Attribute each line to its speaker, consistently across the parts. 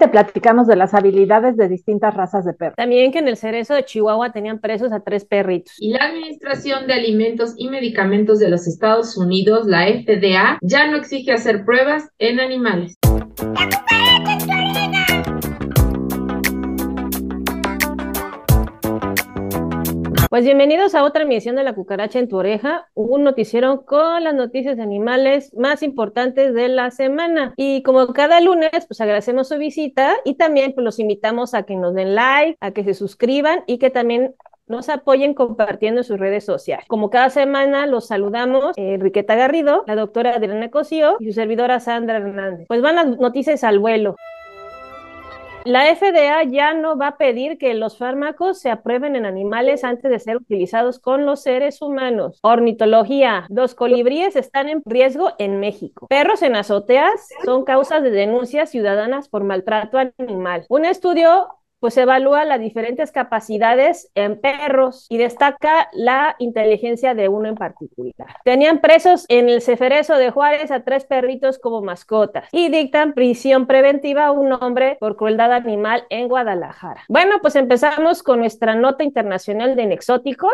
Speaker 1: te platicamos de las habilidades de distintas razas de perros.
Speaker 2: También que en el cerezo de Chihuahua tenían presos a tres perritos.
Speaker 3: Y la Administración de Alimentos y Medicamentos de los Estados Unidos, la FDA, ya no exige hacer pruebas en animales.
Speaker 2: Pues bienvenidos a otra emisión de La Cucaracha en tu oreja, un noticiero con las noticias de animales más importantes de la semana. Y como cada lunes, pues agradecemos su visita y también pues los invitamos a que nos den like, a que se suscriban y que también nos apoyen compartiendo en sus redes sociales. Como cada semana los saludamos eh, Enriqueta Garrido, la doctora Adriana Cosío y su servidora Sandra Hernández. Pues van las noticias al vuelo. La FDA ya no va a pedir que los fármacos se aprueben en animales antes de ser utilizados con los seres humanos. Ornitología. Los colibríes están en riesgo en México. Perros en azoteas son causas de denuncias ciudadanas por maltrato animal. Un estudio pues evalúa las diferentes capacidades en perros y destaca la inteligencia de uno en particular. Tenían presos en el Ceferezo de Juárez a tres perritos como mascotas y dictan prisión preventiva a un hombre por crueldad animal en Guadalajara. Bueno, pues empezamos con nuestra nota internacional de exóticos.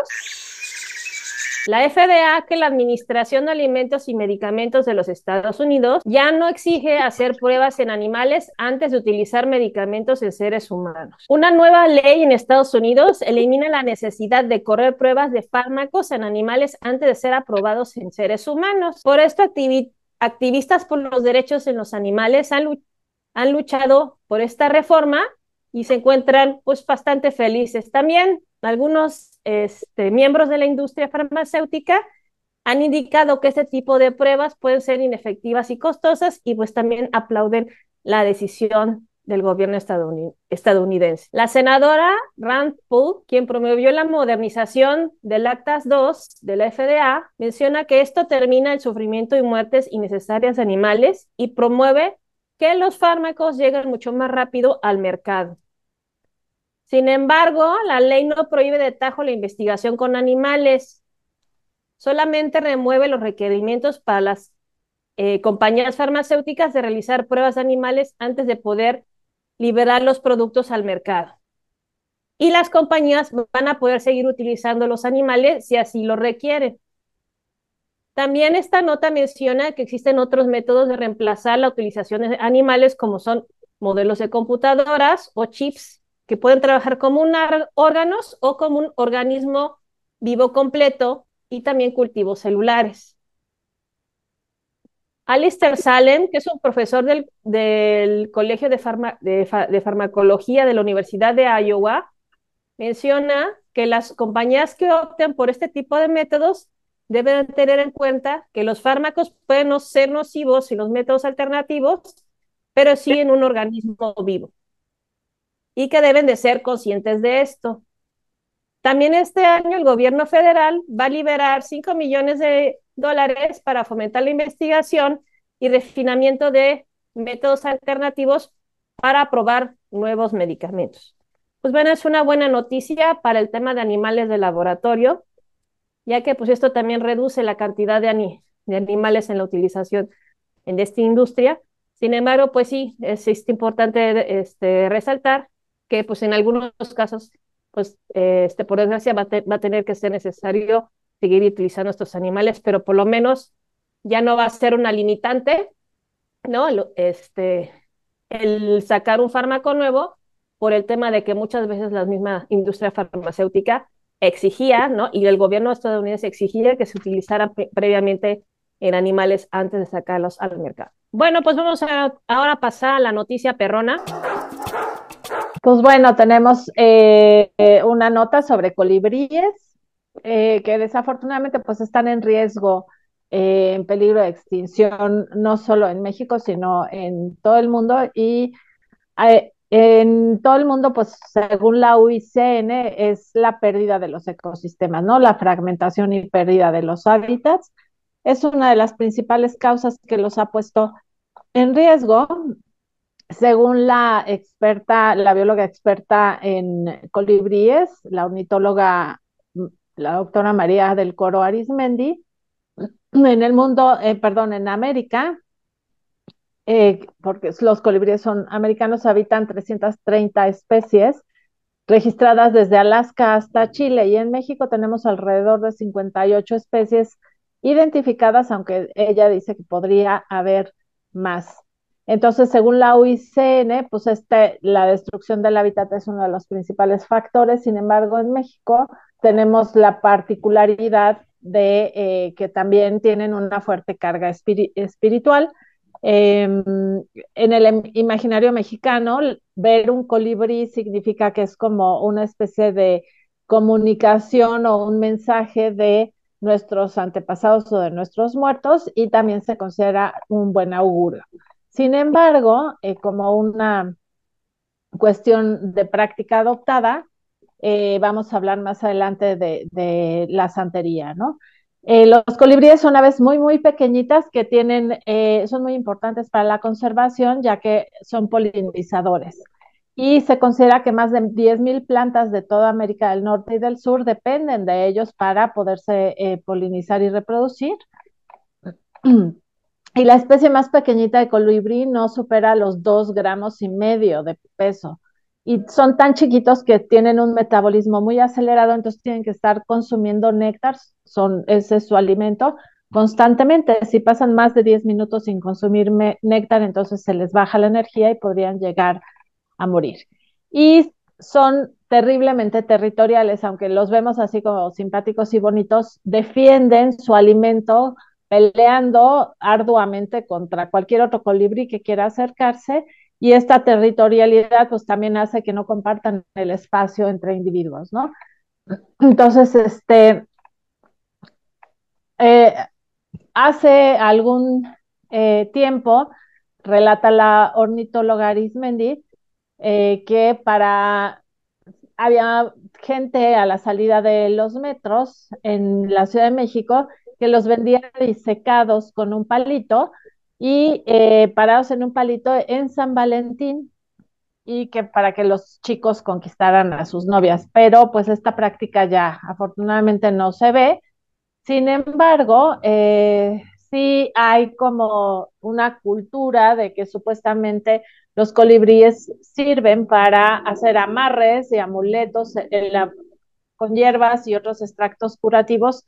Speaker 2: La FDA, que la Administración de Alimentos y Medicamentos de los Estados Unidos, ya no exige hacer pruebas en animales antes de utilizar medicamentos en seres humanos. Una nueva ley en Estados Unidos elimina la necesidad de correr pruebas de fármacos en animales antes de ser aprobados en seres humanos. Por esto, activistas por los derechos en los animales han, han luchado por esta reforma y se encuentran pues bastante felices. También algunos este, miembros de la industria farmacéutica han indicado que este tipo de pruebas pueden ser inefectivas y costosas y pues también aplauden la decisión del gobierno estadounidense. La senadora Rand Paul, quien promovió la modernización del Actas 2 de la FDA, menciona que esto termina el sufrimiento y muertes innecesarias de animales y promueve que los fármacos lleguen mucho más rápido al mercado. Sin embargo, la ley no prohíbe de tajo la investigación con animales, solamente remueve los requerimientos para las eh, compañías farmacéuticas de realizar pruebas de animales antes de poder liberar los productos al mercado. Y las compañías van a poder seguir utilizando los animales si así lo requieren. También esta nota menciona que existen otros métodos de reemplazar la utilización de animales como son modelos de computadoras o chips que pueden trabajar como un órganos o como un organismo vivo completo y también cultivos celulares. Alistair Salem, que es un profesor del, Colegio de, de, Farmacología de la Universidad de Iowa, menciona que las compañías que opten por este tipo de métodos deben tener en cuenta que los fármacos pueden no ser nocivos sin los métodos alternativos, pero sí en un organismo vivo y que deben de ser conscientes de esto. También este año el gobierno federal va a liberar 5 millones de dólares para fomentar la investigación y refinamiento de métodos alternativos para aprobar nuevos medicamentos. Pues bueno, es una buena noticia para el tema de animales de laboratorio, ya que pues esto también reduce la cantidad de, de animales en la utilización en esta industria. Sin embargo, pues sí, es, es importante este, resaltar que pues en algunos casos, pues este, por desgracia va a, tener que ser necesario seguir utilizando estos animales, pero por lo menos ya no va a ser una limitante, ¿no? Este, el sacar un fármaco nuevo por el tema de que muchas veces la misma industria farmacéutica exigía, ¿no? Y el gobierno estadounidense exigía que se utilizara previamente en animales antes de sacarlos al mercado. Bueno, pues vamos a ahora pasar a la noticia perrona.
Speaker 1: Pues bueno, tenemos eh, una nota sobre colibríes eh, que desafortunadamente pues están en riesgo, eh, en peligro de extinción, no solo en México, sino en todo el mundo. Y en todo el mundo, pues según la UICN, es la pérdida de los ecosistemas, ¿no? La fragmentación y pérdida de los hábitats. Es una de las principales causas que los ha puesto en riesgo según la experta, la bióloga experta en colibríes, la ornitóloga, la doctora María del Coro Arismendi, en el mundo, eh, perdón, en América, eh, porque los colibríes son americanos, habitan 330 especies registradas desde Alaska hasta Chile y en México tenemos alrededor de 58 especies identificadas, aunque ella dice que podría haber más. Entonces, según la UICN, pues este, la destrucción del hábitat es uno de los principales factores. Sin embargo, en México tenemos la particularidad de eh, que también tienen una fuerte carga espiritual. Em, en el imaginario mexicano, ver un colibrí significa que es como una especie de comunicación o un mensaje de nuestros antepasados o de nuestros muertos y también se considera un buen augurio. Sin embargo, eh, como una cuestión de práctica adoptada, eh, vamos a hablar más adelante de, la santería. Eh, los colibríes son aves muy, muy pequeñitas que tienen, son muy importantes para la conservación, ya que son polinizadores. Y se considera que más de 10.000 plantas de toda América del Norte y del Sur dependen de ellos para poderse polinizar y reproducir. Y la especie más pequeñita de colibrí no supera los dos gramos y medio de peso. Y son tan chiquitos que tienen un metabolismo muy acelerado, entonces tienen que estar consumiendo néctar, ese es su alimento, constantemente. Si pasan más de 10 minutos sin consumir néctar, entonces se les baja la energía y podrían llegar a morir. Y son terriblemente territoriales, aunque los vemos así como simpáticos y bonitos, defienden su alimento peleando arduamente contra cualquier otro colibrí que quiera acercarse y esta territorialidad pues también hace que no compartan el espacio entre individuos, ¿no? Entonces, este, eh, hace algún eh, tiempo, relata la ornitóloga Arismendi, eh, que para, había gente a la salida de los metros en la Ciudad de México que los vendía disecados con un palito y eh, parados en un palito en San Valentín y que para que los chicos conquistaran a sus novias, pero pues esta práctica ya afortunadamente no se ve. Sin embargo, eh, sí hay como una cultura de que supuestamente los colibríes sirven para hacer amarres y amuletos con hierbas y otros extractos curativos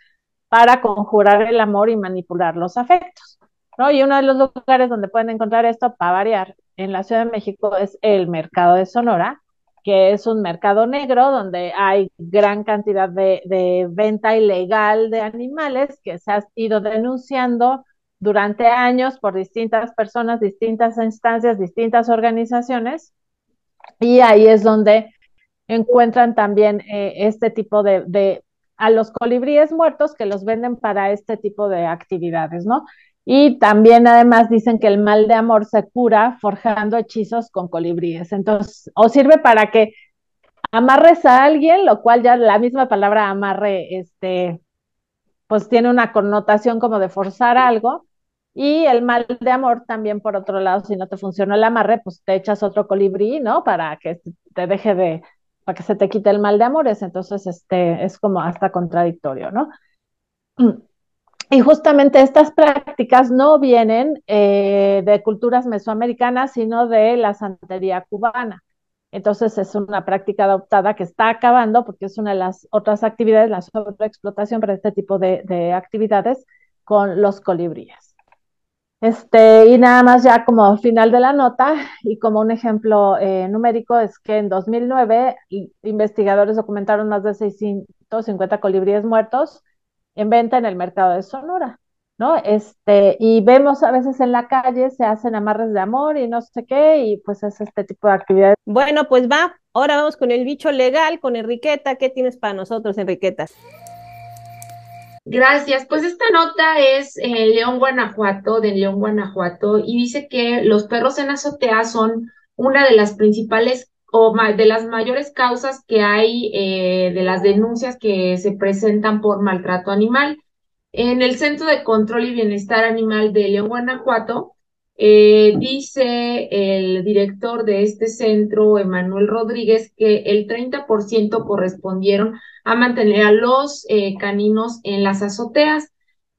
Speaker 1: para conjurar el amor y manipular los afectos. ¿no? Y uno de los lugares donde pueden encontrar esto, para variar, en la Ciudad de México es el mercado de Sonora, que es un mercado negro donde hay gran cantidad de, venta ilegal de animales que se ha ido denunciando durante años por distintas personas, distintas instancias, distintas organizaciones. Y ahí es donde encuentran también eh, este tipo de, a los colibríes muertos que los venden para este tipo de actividades, ¿no? Y también además dicen que el mal de amor se cura forjando hechizos con colibríes. Entonces, o sirve para que amarres a alguien, lo cual ya la misma palabra amarre, este, pues tiene una connotación como de forzar algo. Y el mal de amor también, por otro lado, si no te funciona el amarre, pues te echas otro colibrí, ¿no? Para que te deje de, para que se te quite el mal de amores, entonces este, es como hasta contradictorio, ¿no? Y justamente estas prácticas no vienen eh, de culturas mesoamericanas, sino de la santería cubana. Entonces es una práctica adoptada que está acabando porque es una de las otras actividades, la sobreexplotación para este tipo de, de actividades con los colibríes. Este, y nada más ya como final de la nota y como un ejemplo eh, numérico es que en 2009 investigadores documentaron más de 650 colibríes muertos en venta en el mercado de Sonora, ¿no? Este, y vemos a veces en la calle se hacen amarres de amor y no sé qué, y pues es este tipo de actividades.
Speaker 2: Bueno, pues va, ahora vamos con el bicho legal, con Enriqueta. ¿Qué tienes para nosotros, Enriqueta?
Speaker 3: Gracias. Pues esta nota es en León, Guanajuato, de León, Guanajuato, y dice que los perros en azotea son una de las principales o de las mayores causas que hay eh, de las denuncias que se presentan por maltrato animal. En el Centro de Control y Bienestar Animal de León, Guanajuato, eh, dice el director de este centro, Emanuel Rodríguez, que el 30% correspondieron a mantener a los eh, caninos en las azoteas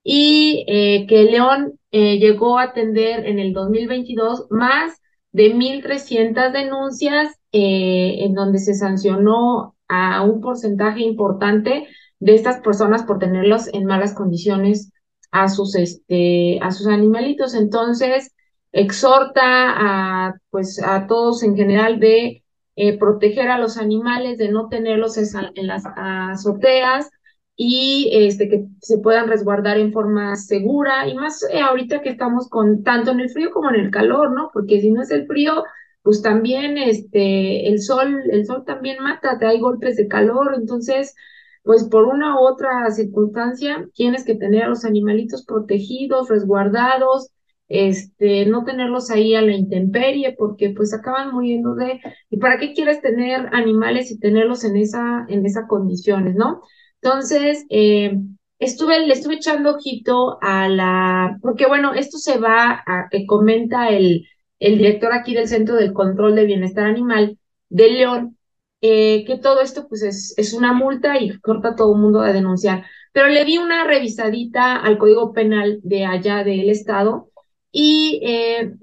Speaker 3: y eh, que León eh, llegó a atender en el 2022 más de 1.300 denuncias en donde se sancionó a un porcentaje importante de estas personas por tenerlos en malas condiciones a sus, este, a sus animalitos. Entonces, exhorta a, pues, a todos en general de eh, proteger a los animales, de no tenerlos en las azoteas y este, que se puedan resguardar en forma segura y más eh, ahorita que estamos con tanto en el frío como en el calor, ¿no? Porque si no es el frío, pues también este, el sol, el sol también mata, te hay golpes de calor, entonces pues por una u otra circunstancia tienes que tener a los animalitos protegidos, resguardados, este, no tenerlos ahí a la intemperie porque pues acaban muriendo de, ¿y para qué quieres tener animales y tenerlos en esa, en esas condiciones, no? Entonces, eh, estuve, le estuve echando ojito a la, porque bueno, esto se va a, que comenta el, el director aquí del Centro del Control de Bienestar Animal de León, eh, que todo esto pues es, es una multa y corta a todo el mundo a denunciar. Pero le di una revisadita al Código Penal de allá del Estado y eh,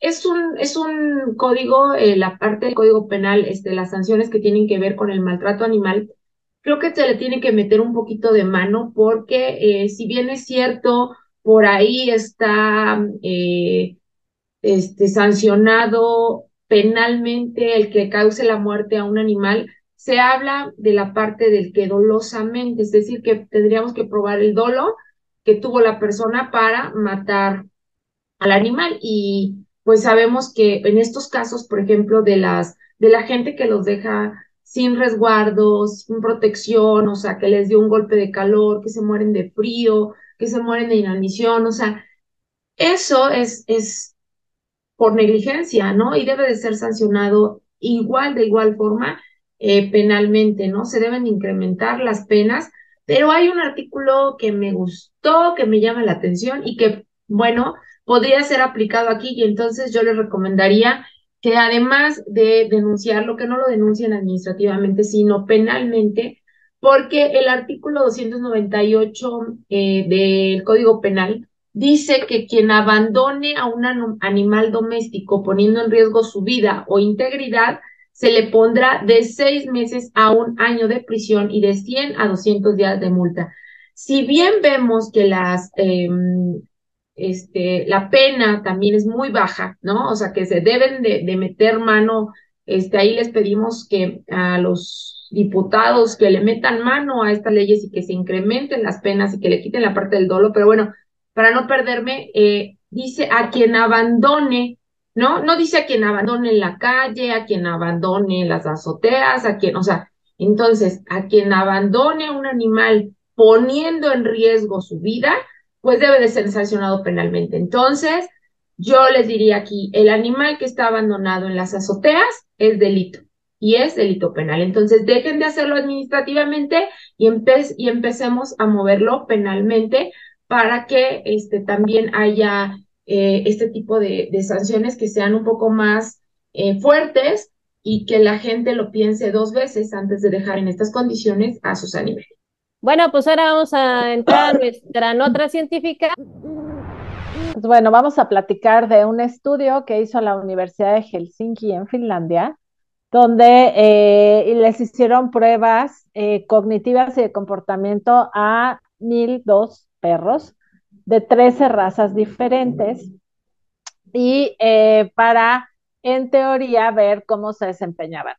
Speaker 3: es, un, es un código, eh, la parte del Código Penal, este, las sanciones que tienen que ver con el maltrato animal, creo que se le tiene que meter un poquito de mano porque si bien es cierto, por ahí está este, sancionado penalmente el que cause la muerte a un animal, se habla de la parte del que dolosamente, es decir, que tendríamos que probar el dolo que tuvo la persona para matar al animal y pues sabemos que en estos casos, por ejemplo, de las de la gente que los deja sin resguardo, sin protección, o sea, que les dio un golpe de calor, que se mueren de frío, que se mueren de inanición, o sea, eso es, es por negligencia, ¿no? Y debe de ser sancionado igual, de igual forma, eh, penalmente, ¿no? Se deben incrementar las penas, pero hay un artículo que me gustó, que me llama la atención y que, bueno, podría ser aplicado aquí y entonces yo les recomendaría que además de denunciarlo, que no lo denuncien administrativamente, sino penalmente, porque el artículo 298 eh, del Código Penal dice que quien abandone a un animal doméstico poniendo en riesgo su vida o integridad, se le pondrá de seis meses a un año de prisión y de 100 a 200 días de multa. Si bien vemos que las, em, este, la pena también es muy baja, ¿no? O sea, que se deben de, de meter mano, este, ahí les pedimos que a los diputados que le metan mano a estas leyes y que se incrementen las penas y que le quiten la parte del dolo, pero bueno, para no perderme, eh, dice a quien abandone, ¿no? No dice a quien abandone la calle, a quien abandone las azoteas, a quien, o sea, entonces, a quien abandone un animal poniendo en riesgo su vida, pues debe de ser sancionado penalmente. Entonces, yo les diría aquí, el animal que está abandonado en las azoteas es delito y es delito penal. Entonces, dejen de hacerlo administrativamente y, y empecemos a moverlo penalmente para que este, también haya eh, este tipo de, sanciones que sean un poco más eh, fuertes y que la gente lo piense dos veces antes de dejar en estas condiciones a sus animales.
Speaker 2: Bueno, pues ahora vamos a entrar a nuestra nota científica.
Speaker 1: Pues bueno, vamos a platicar de un estudio que hizo la Universidad de Helsinki en Finlandia, donde eh, les hicieron pruebas cognitivas y de comportamiento a 1002 perros de 13 razas diferentes y eh, para, en teoría, ver cómo se desempeñaban.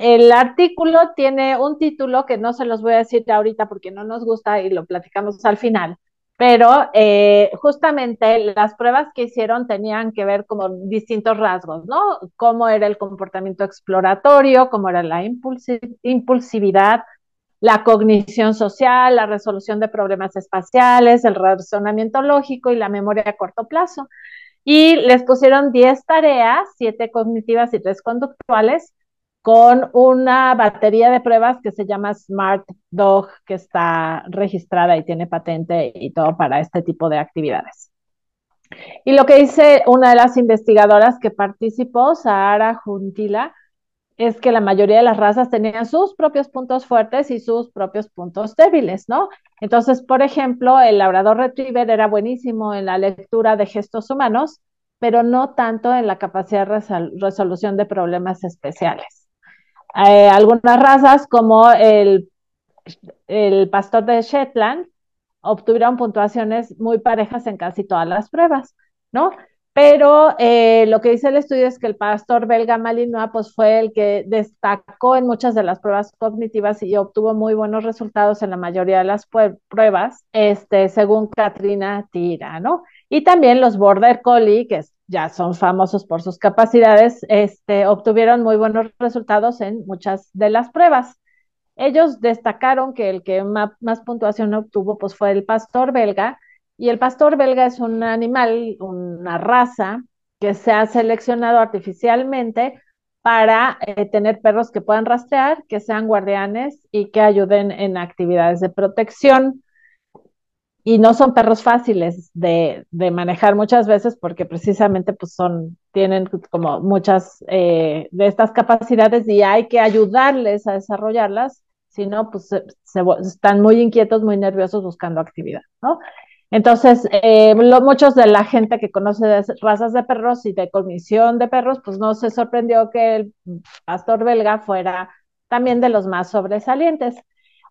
Speaker 1: El artículo tiene un título que no se los voy a decir ahorita porque no nos gusta y lo platicamos al final, pero eh, justamente las pruebas que hicieron tenían que ver como distintos rasgos, ¿no? Cómo era el comportamiento exploratorio, cómo era la impulsividad, la cognición social, la resolución de problemas espaciales, el razonamiento lógico y la memoria a corto plazo. Y les pusieron 10 tareas, 7 cognitivas y 3 conductuales, con una batería de pruebas que se llama Smart Dog, que está registrada y tiene patente y todo para este tipo de actividades. Y lo que dice una de las investigadoras que participó, Sahara Juntila, es que la mayoría de las razas tenían sus propios puntos fuertes y sus propios puntos débiles, ¿no? Entonces, por ejemplo, el labrador retriever era buenísimo en la lectura de gestos humanos, pero no tanto en la capacidad de resolución de problemas especiales. Eh, algunas razas, como el, el pastor de Shetland, obtuvieron puntuaciones muy parejas en casi todas las pruebas, ¿no? Pero eh, lo que dice el estudio es que el pastor belga Malinois pues, fue el que destacó en muchas de las pruebas cognitivas y obtuvo muy buenos resultados en la mayoría de las pruebas, este, según Katrina Tira, ¿no? Y también los Border Collie, que ya son famosos por sus capacidades, este, obtuvieron muy buenos resultados en muchas de las pruebas. Ellos destacaron que el que más, puntuación obtuvo pues, fue el pastor belga, y el pastor belga es un animal, una raza que se ha seleccionado artificialmente para eh, tener perros que puedan rastrear, que sean guardianes y que ayuden en actividades de protección. Y no son perros fáciles de, manejar muchas veces porque precisamente pues son, tienen como muchas eh, de estas capacidades y hay que ayudarles a desarrollarlas, si no, pues están muy inquietos, muy nerviosos buscando actividad, ¿no? Entonces, eh, muchos de la gente que conoce de razas de perros y de cognición de perros, pues no se sorprendió que el pastor belga fuera también de los más sobresalientes.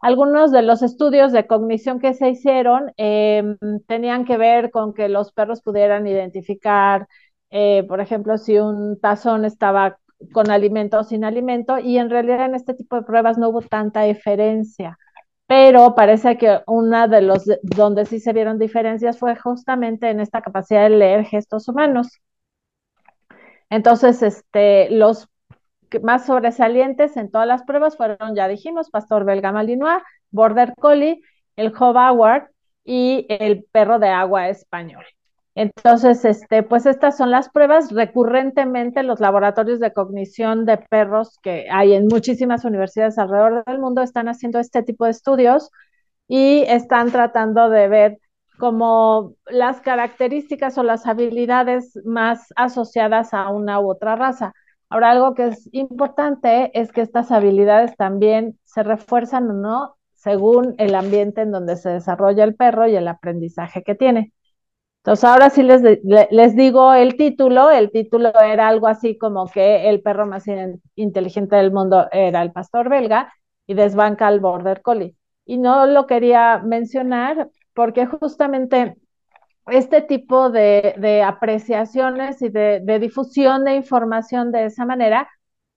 Speaker 1: Algunos de los estudios de cognición que se hicieron em, tenían que ver con que los perros pudieran identificar, eh, por ejemplo, si un tazón estaba con alimento o sin alimento, y en realidad en este tipo de pruebas no hubo tanta diferencia pero parece que una de los donde sí se vieron diferencias fue justamente en esta capacidad de leer gestos humanos. Entonces, este, los más sobresalientes en todas las pruebas fueron, ya dijimos, Pastor Belga Malinois, Border Collie, el Hobart y el perro de agua español. Entonces, este, pues estas son las pruebas. Recurrentemente los laboratorios de cognición de perros que hay en muchísimas universidades alrededor del mundo están haciendo este tipo de estudios y están tratando de ver como las características o las habilidades más asociadas a una u otra raza. Ahora, algo que es importante es que estas habilidades también se refuerzan o no según el ambiente en donde se desarrolla el perro y el aprendizaje que tiene. Entonces, ahora sí les, les digo el título. El título era algo así como que el perro más inteligente del mundo era el pastor belga y desbanca al border collie. Y no lo quería mencionar porque justamente este tipo de, apreciaciones y de, de difusión de información de esa manera,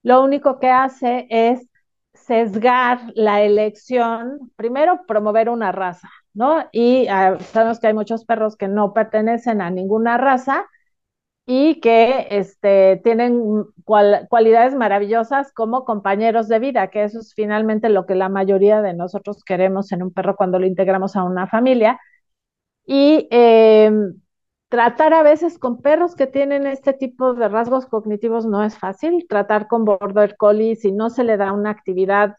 Speaker 1: lo único que hace es sesgar la elección, primero promover una raza, ¿no? Y ah, sabemos que hay muchos perros que no pertenecen a ninguna raza y que este, tienen cualidades maravillosas como compañeros de vida, que eso es finalmente lo que la mayoría de nosotros queremos en un perro cuando lo integramos a una familia. Y em, tratar a veces con perros que tienen este tipo de rasgos cognitivos no es fácil. Tratar con border collie si no se le da una actividad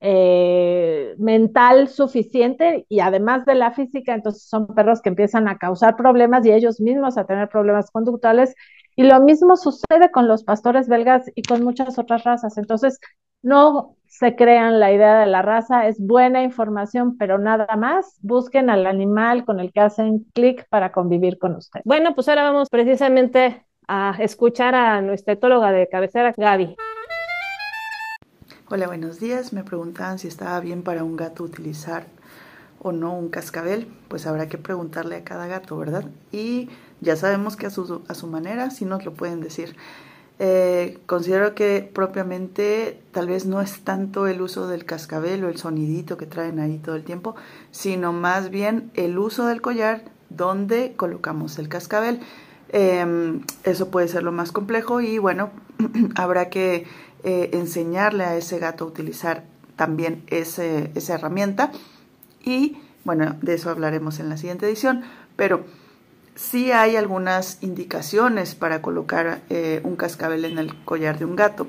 Speaker 1: eh, mental suficiente y además de la física, entonces son perros que empiezan a causar problemas y ellos mismos a tener problemas conductuales. Y lo mismo sucede con los pastores belgas y con muchas otras razas. Entonces, no se crean la idea de la raza, es buena información, pero nada más. Busquen al animal con el que hacen clic para convivir con usted.
Speaker 2: Bueno, pues ahora vamos precisamente a escuchar a nuestra etóloga de cabecera, Gaby.
Speaker 4: Hola, buenos días. Me preguntaban si estaba bien para un gato utilizar o no un cascabel. Pues habrá que preguntarle a cada gato, ¿verdad? Y ya sabemos que a su, a su manera sí nos lo pueden decir. Eh, considero que propiamente tal vez no es tanto el uso del cascabel o el sonidito que traen ahí todo el tiempo, sino más bien el uso del collar donde colocamos el cascabel. Em, eso puede ser lo más complejo y bueno, habrá que eh, enseñarle a ese gato a utilizar también ese, esa herramienta. Y bueno, de eso hablaremos en la siguiente edición, pero sí hay algunas indicaciones para colocar eh, un cascabel en el collar de un gato.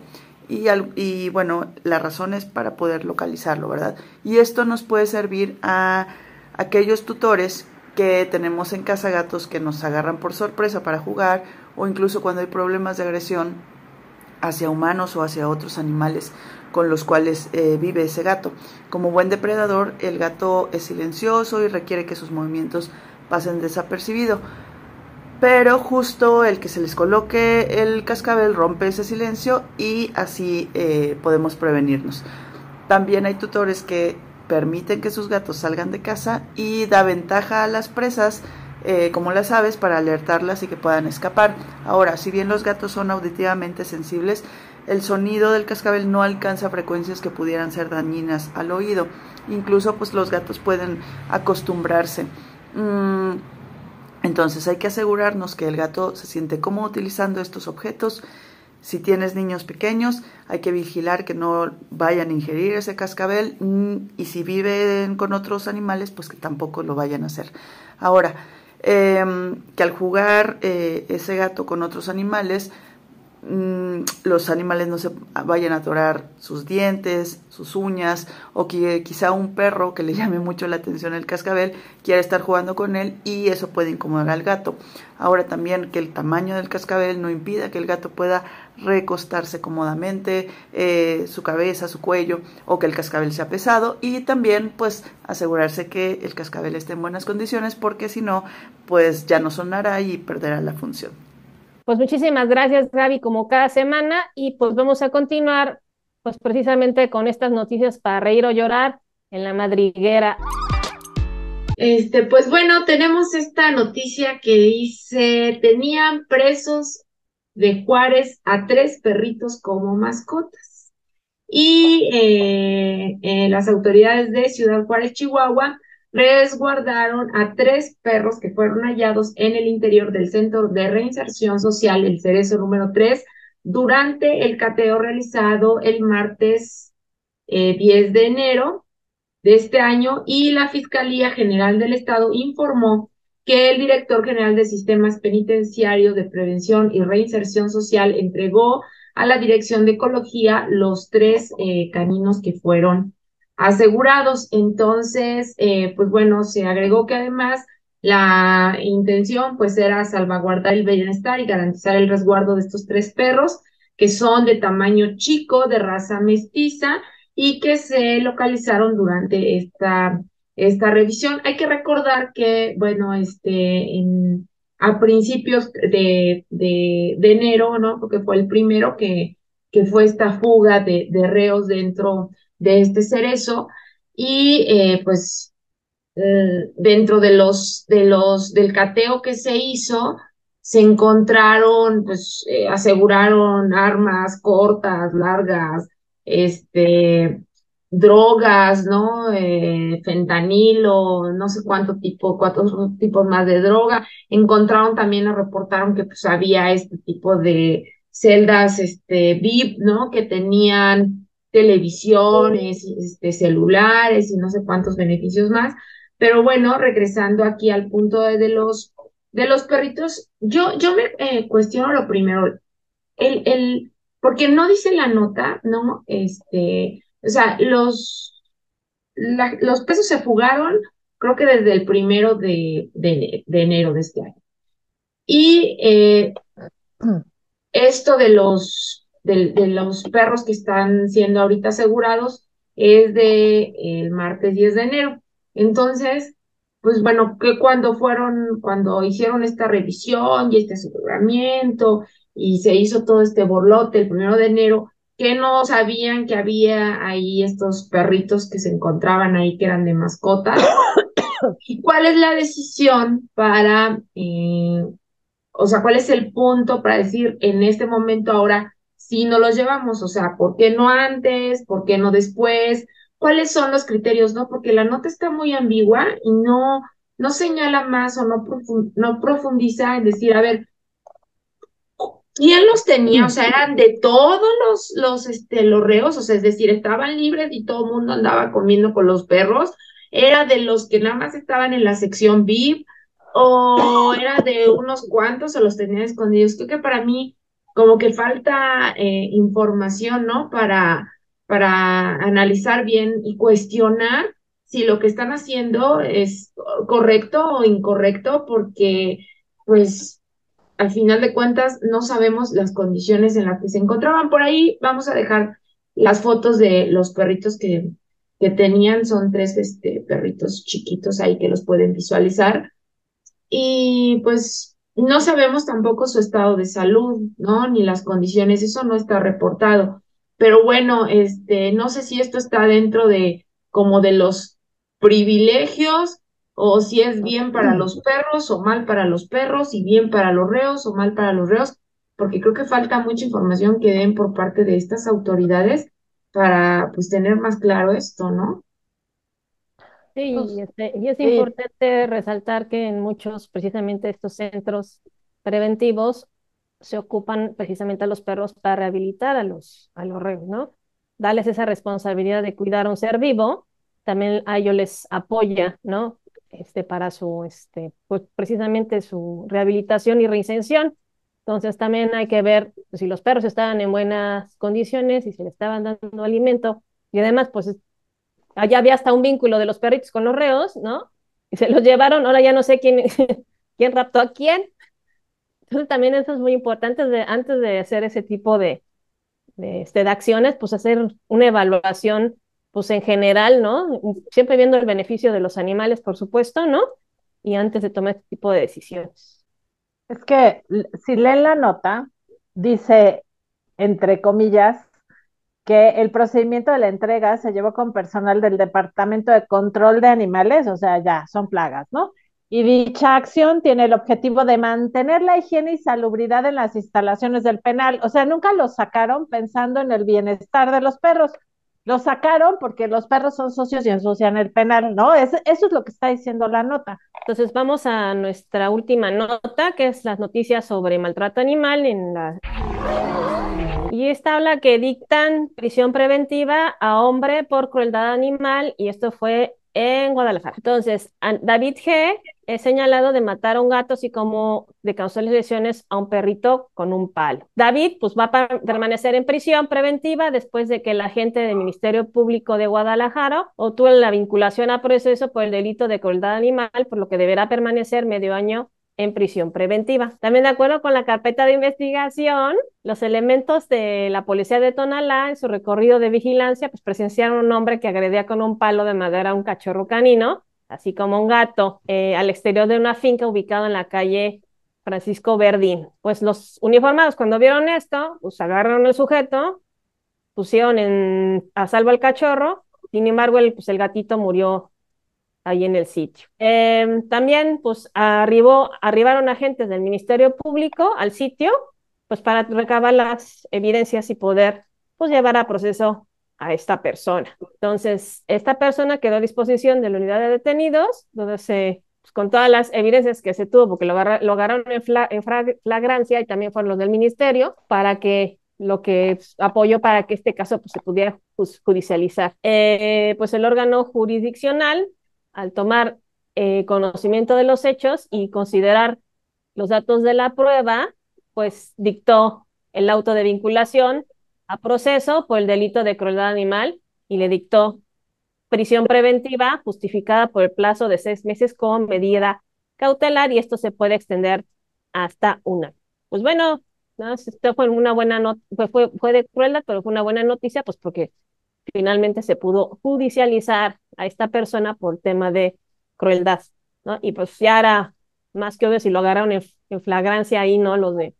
Speaker 4: Y, y, bueno, la razón es para poder localizarlo, ¿verdad? Y esto nos puede servir a aquellos tutores que tenemos en casa gatos que nos agarran por sorpresa para jugar o incluso cuando hay problemas de agresión hacia humanos o hacia otros animales con los cuales eh, vive ese gato. Como buen depredador, el gato es silencioso y requiere que sus movimientos pasen desapercibido. Pero justo el que se les coloque el cascabel rompe ese silencio y así eh, podemos prevenirnos. También hay tutores que permiten que sus gatos salgan de casa y da ventaja a las presas eh, como las aves para alertarlas y que puedan escapar. Ahora, si bien los gatos son auditivamente sensibles, el sonido del cascabel no alcanza frecuencias que pudieran ser dañinas al oído. Incluso pues los gatos pueden acostumbrarse. Mm, entonces hay que asegurarnos que el gato se siente cómodo utilizando estos objetos. Si tienes niños pequeños, hay que vigilar que no vayan a ingerir ese cascabel mm, y si viven con otros animales, pues que tampoco lo vayan a hacer. Ahora, em, que al jugar eh, ese gato con otros animales, Mm, los animales no se vayan a atorar sus dientes, sus uñas, o que quizá un perro que le llame mucho la atención el cascabel quiera estar jugando con él y eso puede incomodar al gato. Ahora también que el tamaño del cascabel no impida que el gato pueda recostarse cómodamente, eh, su cabeza, su cuello, o que el cascabel sea pesado y también pues asegurarse que el cascabel esté en buenas condiciones porque si no pues ya no sonará y perderá la función.
Speaker 2: Pues muchísimas gracias, Gaby, como cada semana, y pues vamos a continuar, pues precisamente con estas noticias para reír o llorar en la madriguera.
Speaker 3: Este, pues bueno, tenemos esta noticia que dice, tenían presos de Juárez a tres perritos como mascotas. Y eh, eh, las autoridades de Ciudad Juárez, Chihuahua, resguardaron a tres perros que fueron hallados en el interior del Centro de Reinserción Social, el Cerezo número 3, durante el cateo realizado el martes 10 eh, de enero de este año y la Fiscalía General del Estado informó que el director general de Sistemas Penitenciarios de Prevención y Reinserción Social entregó a la Dirección de Ecología los tres eh, caninos que fueron asegurados. Entonces, eh, pues bueno, se agregó que además la intención pues era salvaguardar el bienestar y garantizar el resguardo de estos tres perros que son de tamaño chico, de raza mestiza y que se localizaron durante esta, esta revisión. Hay que recordar que, bueno, este, en, a principios de, de, de enero, ¿no? Porque fue el primero que, que fue esta fuga de, de reos dentro de este cerezo y eh, pues eh, dentro de los, de los, del cateo que se hizo, se encontraron, pues eh, aseguraron armas cortas, largas, este, drogas, ¿no? fentanilo, no sé cuánto tipo, cuántos tipos más de droga. Encontraron también, reportaron que pues había este tipo de celdas, este, VIP, ¿no? Que tenían televisiones, este, celulares y no sé cuántos beneficios más. Pero bueno, regresando aquí al punto de, los, de los perritos, yo, yo me eh, cuestiono lo primero, el, el, porque no dice la nota, ¿no? Este, o sea, los, los pesos se fugaron, creo que desde el primero de, de, de enero de este año. Y eh, esto de los de, los perros que están siendo ahorita asegurados es de el martes 10 de enero. Entonces, pues bueno, que cuando fueron, cuando hicieron esta revisión y este aseguramiento y se hizo todo este borlote el primero de enero, que no sabían que había ahí estos perritos que se encontraban ahí que eran de mascotas. ¿Y cuál es la decisión para, eh, o sea, cuál es el punto para decir en este momento ahora si no los llevamos, o sea, ¿por qué no antes? ¿Por qué no después? ¿Cuáles son los criterios, no? Porque la nota está muy ambigua y no, no señala más o no, no profundiza en decir, a ver, ¿quién los tenía? O sea, eran de todos los, los, este, los reos, o sea, es decir, estaban libres y todo el mundo andaba comiendo con los perros, era de los que nada más estaban en la sección VIP, o era de unos cuantos o los tenían escondidos. Creo que para mí como que falta eh, información, ¿no? Para, para analizar bien y cuestionar si lo que están haciendo es correcto o incorrecto, porque pues al final de cuentas no sabemos las condiciones en las que se encontraban. Por ahí vamos a dejar las fotos de los perritos que, que tenían, son tres este, perritos chiquitos ahí que los pueden visualizar. Y pues no sabemos tampoco su estado de salud, ¿no? Ni las condiciones, eso no está reportado. Pero bueno, este, no sé si esto está dentro de como de los privilegios o si es bien para los perros o mal para los perros y bien para los reos o mal para los reos, porque creo que falta mucha información que den por parte de estas autoridades para pues tener más claro esto, ¿no?
Speaker 2: Sí, y, pues, este, y es importante resaltar que en muchos, precisamente estos centros preventivos, se ocupan precisamente a los perros para rehabilitar a los, a los reos, ¿no? Darles esa responsabilidad de cuidar a un ser vivo, también a ellos les apoya, ¿no? Este, para su, este, pues precisamente su rehabilitación y reinserción. Entonces también hay que ver si los perros estaban en buenas condiciones y si le estaban dando alimento. Y además, pues allá había hasta un vínculo de los perritos con los reos, ¿no? Y se los llevaron, ahora ya no sé quién, quién raptó a quién. Entonces también eso es muy importante antes de hacer ese tipo de, de, este, de acciones, pues hacer una evaluación, pues en general, ¿no? Siempre viendo el beneficio de los animales, por supuesto, ¿no? Y antes de tomar este tipo de decisiones.
Speaker 1: Es que si leen la nota, dice, entre comillas, que el procedimiento de la entrega se llevó con personal del Departamento de Control de Animales, o sea, ya son plagas, ¿no? Y dicha acción tiene el objetivo de mantener la higiene y salubridad en las instalaciones del penal. O sea, nunca lo sacaron pensando en el bienestar de los perros. Lo sacaron porque los perros son socios y ensucian el penal, ¿no? eso es lo que está diciendo la nota.
Speaker 2: Entonces vamos a nuestra última nota, que es las noticias sobre maltrato animal en la y esta habla que dictan prisión preventiva a hombre por crueldad animal y esto fue en Guadalajara. Entonces, David G. es señalado de matar a un gato así como de causar lesiones a un perrito con un palo. David pues va a permanecer en prisión preventiva después de que el agente del Ministerio Público de Guadalajara obtuvo la vinculación a proceso por el delito de crueldad animal, por lo que deberá permanecer medio año en prisión preventiva. También de acuerdo con la carpeta de investigación, los elementos de la policía de Tonalá en su recorrido de vigilancia pues presenciaron un hombre que agredía con un palo de madera a un cachorro canino, así como un gato, eh, al exterior de una finca ubicada en la calle Francisco Verdín. Pues los uniformados cuando vieron esto, pues agarraron al sujeto, pusieron en, a salvo al cachorro, sin embargo el, pues el gatito murió ahí en el sitio. Em, también, pues, arribó, arribaron agentes del Ministerio Público al sitio, pues, para recabar las evidencias y poder, pues, llevar a proceso a esta persona. Entonces, esta persona quedó a disposición de la unidad de detenidos, donde se, pues, con todas las evidencias que se tuvo, porque lo, agarraron en, flagrancia y también fueron los del ministerio, para que lo que apoyó para que este caso pues, se pudiera judicializar. Eh, pues el órgano jurisdiccional al tomar eh, conocimiento de los hechos y considerar los datos de la prueba, pues dictó el auto de vinculación a proceso por el delito de crueldad animal y le dictó prisión preventiva justificada por el plazo de seis meses con medida cautelar y esto se puede extender hasta una. Pues bueno, esto fue una buena noticia, fue, fue de crueldad, pero fue una buena noticia, pues porque finalmente se pudo judicializar a esta persona por tema de crueldad, ¿no? Y pues ya era más que obvio si lo agarraron en, flagrancia ahí, ¿no? Los de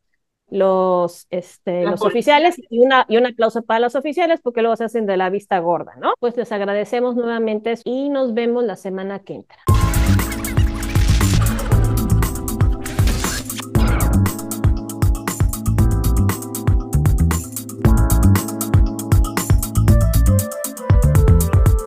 Speaker 2: los, este, los oficiales y, una, y un aplauso para los oficiales porque luego se hacen de la vista gorda, ¿no? Pues les agradecemos nuevamente y nos vemos la semana que entra.